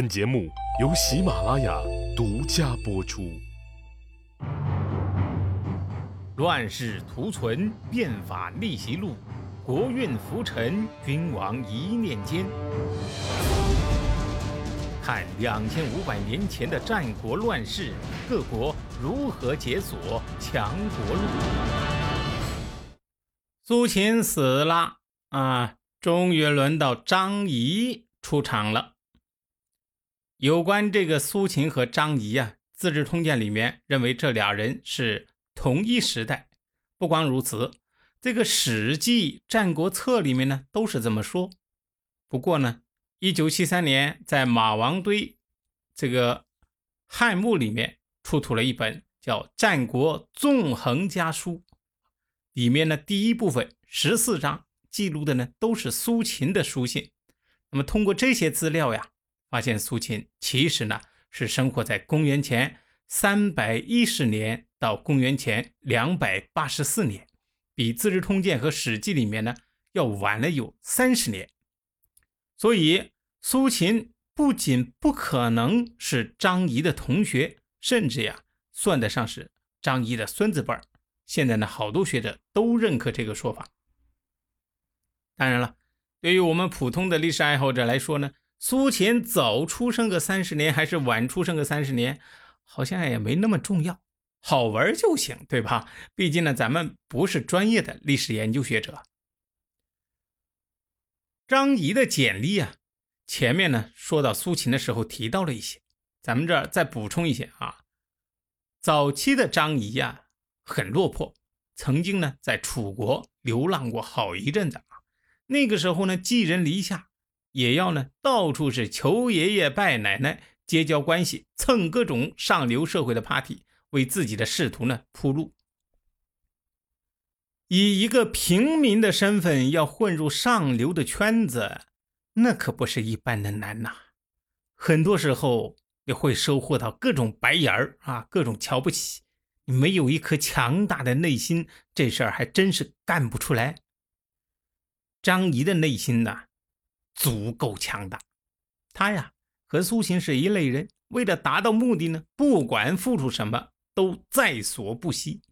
本节目由喜马拉雅独家播出。乱世图存，变法逆袭录，国运浮沉，君王一念间。看两千五百年前的战国乱世，各国如何解锁强国路。苏秦死了啊，终于轮到张仪出场了。有关这个苏秦和张仪啊，《资治通鉴》里面认为这俩人是同一时代。不光如此，这个《史记·战国策》里面呢都是这么说。不过呢，一九七三年在马王堆这个汉墓里面出土了一本叫《战国纵横家书》，里面呢第一部分十四章记录的呢都是苏秦的书信。那么通过这些资料呀。发现苏秦其实呢是生活在公元前三百一十年到公元前两百八十四年，比《资治通鉴》和《史记》里面呢要晚了有三十年。所以苏秦不仅不可能是张仪的同学，甚至呀算得上是张仪的孙子辈儿。现在呢，好多学者都认可这个说法。当然了，对于我们普通的历史爱好者来说呢。苏秦早出生个三十年，还是晚出生个三十年，好像也没那么重要，好玩就行，对吧？毕竟呢，咱们不是专业的历史研究学者。张仪的简历啊，前面呢说到苏秦的时候提到了一些，咱们这儿再补充一些啊。早期的张仪呀，很落魄，曾经呢在楚国流浪过好一阵子啊。那个时候呢，寄人篱下。也要呢，到处是求爷爷拜奶奶，结交关系，蹭各种上流社会的 party，为自己的仕途呢铺路。以一个平民的身份要混入上流的圈子，那可不是一般的难呐。很多时候你会收获到各种白眼儿啊，各种瞧不起。没有一颗强大的内心，这事儿还真是干不出来。张仪的内心呐。足够强大，他呀和苏秦是一类人，为了达到目的呢，不管付出什么都在所不惜。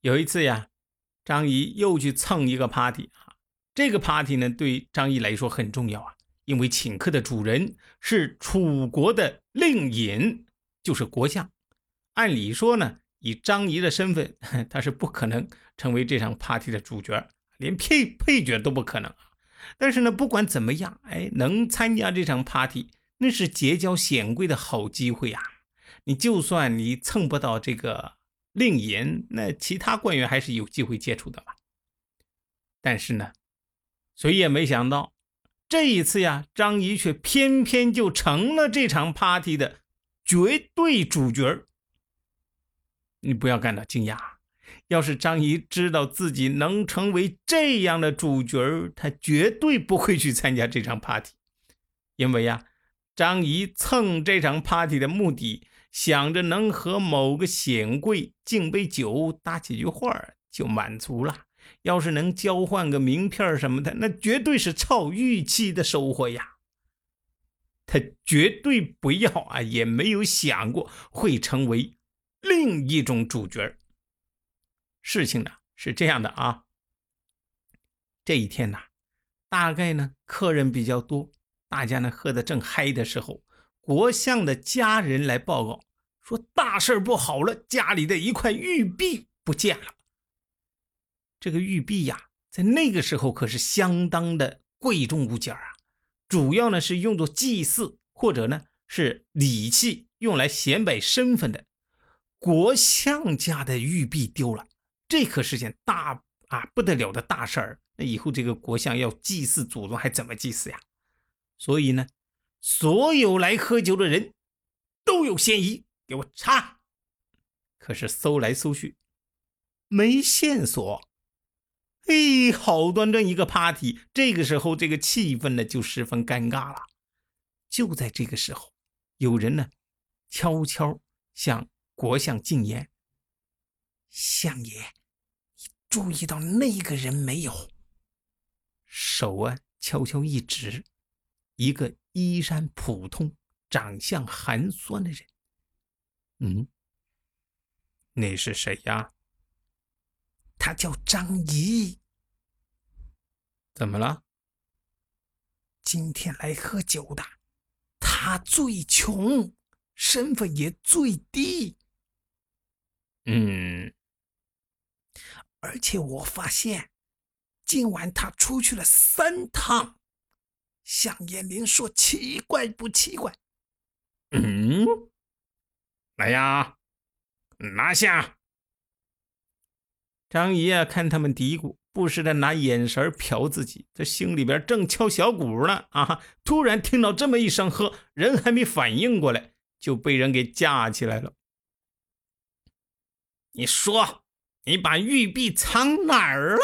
有一次呀，张仪又去蹭一个 party 啊，这个 party 呢对张仪来说很重要啊，因为请客的主人是楚国的令尹，就是国相。按理说呢，以张仪的身份，他是不可能成为这场 party 的主角，连配配角都不可能。但是呢，不管怎么样，哎，能参加这场 party，那是结交显贵的好机会呀。你就算你蹭不到这个令尹，那其他官员还是有机会接触的吧。但是呢，谁也没想到，这一次呀，张仪却偏偏就成了这场 party 的绝对主角你不要感到惊讶。要是张仪知道自己能成为这样的主角他绝对不会去参加这场 party，因为呀，张仪蹭这场 party 的目的，想着能和某个显贵敬杯酒、搭几句话就满足了。要是能交换个名片什么的，那绝对是超预期的收获呀。他绝对不要啊，也没有想过会成为另一种主角。事情呢是这样的啊，这一天呢，大概呢客人比较多，大家呢喝得正嗨的时候，国相的家人来报告说大事不好了，家里的一块玉璧不见了。这个玉璧呀，在那个时候可是相当的贵重物件啊，主要呢是用作祭祀或者呢是礼器，用来显摆身份的。国相家的玉璧丢了。这可是件大啊不得了的大事儿，那以后这个国相要祭祀祖宗还怎么祭祀呀？所以呢，所有来喝酒的人都有嫌疑，给我查。可是搜来搜去没线索，哎，好端端一个 party，这个时候这个气氛呢就十分尴尬了。就在这个时候，有人呢悄悄向国相进言。相爷，你注意到那个人没有？手啊，悄悄一指，一个衣衫普通、长相寒酸的人。嗯，那是谁呀？他叫张仪。怎么了？今天来喝酒的，他最穷，身份也最低。嗯，而且我发现，今晚他出去了三趟。向延龄说：“奇怪不奇怪？”嗯。来呀，拿下！张仪啊，看他们嘀咕，不时的拿眼神瞟自己，这心里边正敲小鼓呢啊！突然听到这么一声喝，人还没反应过来，就被人给架起来了。你说，你把玉璧藏哪儿了？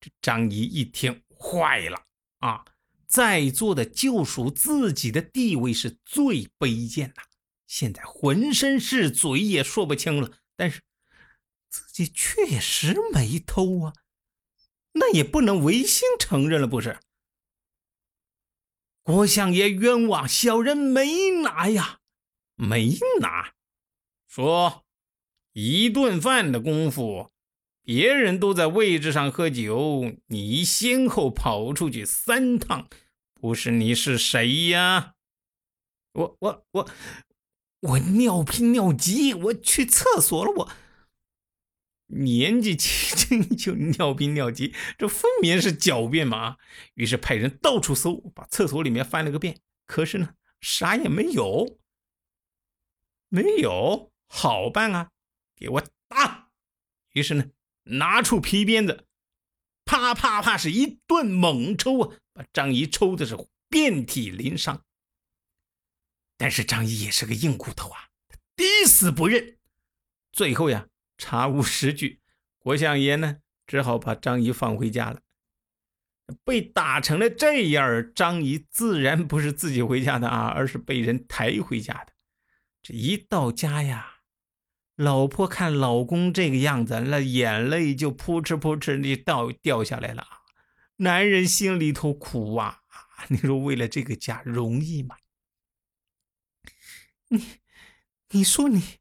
这张仪一听，坏了啊！在座的就属自己的地位是最卑贱的。现在浑身是嘴也说不清了，但是自己确实没偷啊，那也不能违心承认了，不是？国相爷冤枉，小人没拿呀，没拿。说一顿饭的功夫，别人都在位置上喝酒，你先后跑出去三趟，不是你是谁呀？我我我。我尿频尿急，我去厕所了。我年纪轻轻就尿频尿急，这分明是狡辩嘛！于是派人到处搜，把厕所里面翻了个遍，可是呢，啥也没有。没有，好办啊，给我打！于是呢，拿出皮鞭子，啪啪啪是一顿猛抽啊，把张仪抽的是遍体鳞伤。但是张仪也是个硬骨头啊，抵死不认。最后呀，查无实据，国相爷呢只好把张仪放回家了。被打成了这样，张仪自然不是自己回家的啊，而是被人抬回家的。这一到家呀，老婆看老公这个样子，那眼泪就扑哧扑哧的掉掉下来了。男人心里头苦啊，你说为了这个家容易吗？你，你说你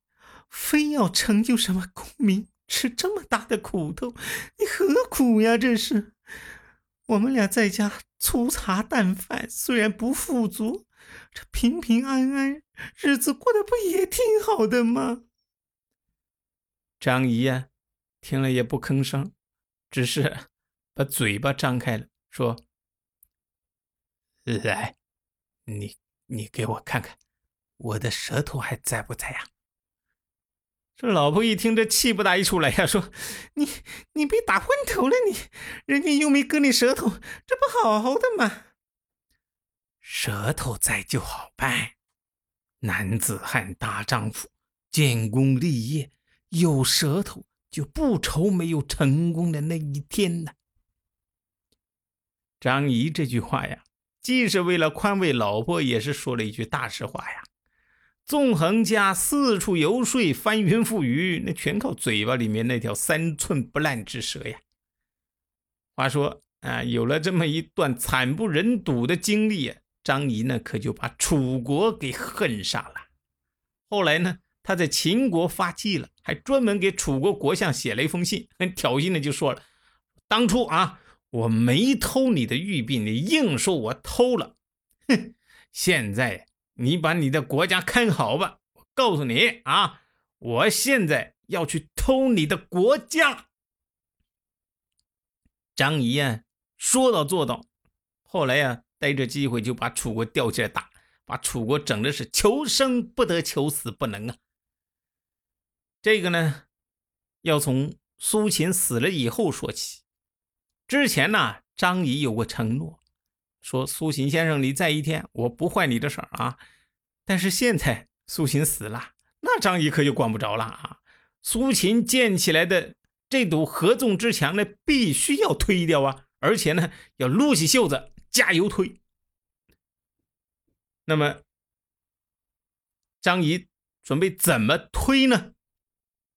非要成就什么功名，吃这么大的苦头，你何苦呀？这是我们俩在家粗茶淡饭，虽然不富足，这平平安安日子过得不也挺好的吗？张仪呀，听了也不吭声，只是 把嘴巴张开了，说：“来，你你给我看看。”我的舌头还在不在呀？这老婆一听，这气不打一处来呀，说：“你你被打昏头了，你人家又没割你舌头，这不好好的吗？舌头在就好办，男子汉大丈夫，建功立业，有舌头就不愁没有成功的那一天呢。”张仪这句话呀，既是为了宽慰老婆，也是说了一句大实话呀。纵横家四处游说，翻云覆雨，那全靠嘴巴里面那条三寸不烂之舌呀。话说啊，有了这么一段惨不忍睹的经历，张仪呢可就把楚国给恨上了。后来呢，他在秦国发迹了，还专门给楚国国相写了一封信，很挑衅的就说了：“当初啊，我没偷你的玉璧，你硬说我偷了，哼，现在。”你把你的国家看好吧！我告诉你啊，我现在要去偷你的国家。张仪啊，说到做到。后来呀，逮着机会就把楚国吊起来打，把楚国整的是求生不得，求死不能啊。这个呢，要从苏秦死了以后说起。之前呢，张仪有过承诺。说苏秦先生，你在一天，我不坏你的事儿啊。但是现在苏秦死了，那张仪可就管不着了啊。苏秦建起来的这堵合纵之墙呢，必须要推掉啊，而且呢，要撸起袖子加油推。那么张仪准备怎么推呢？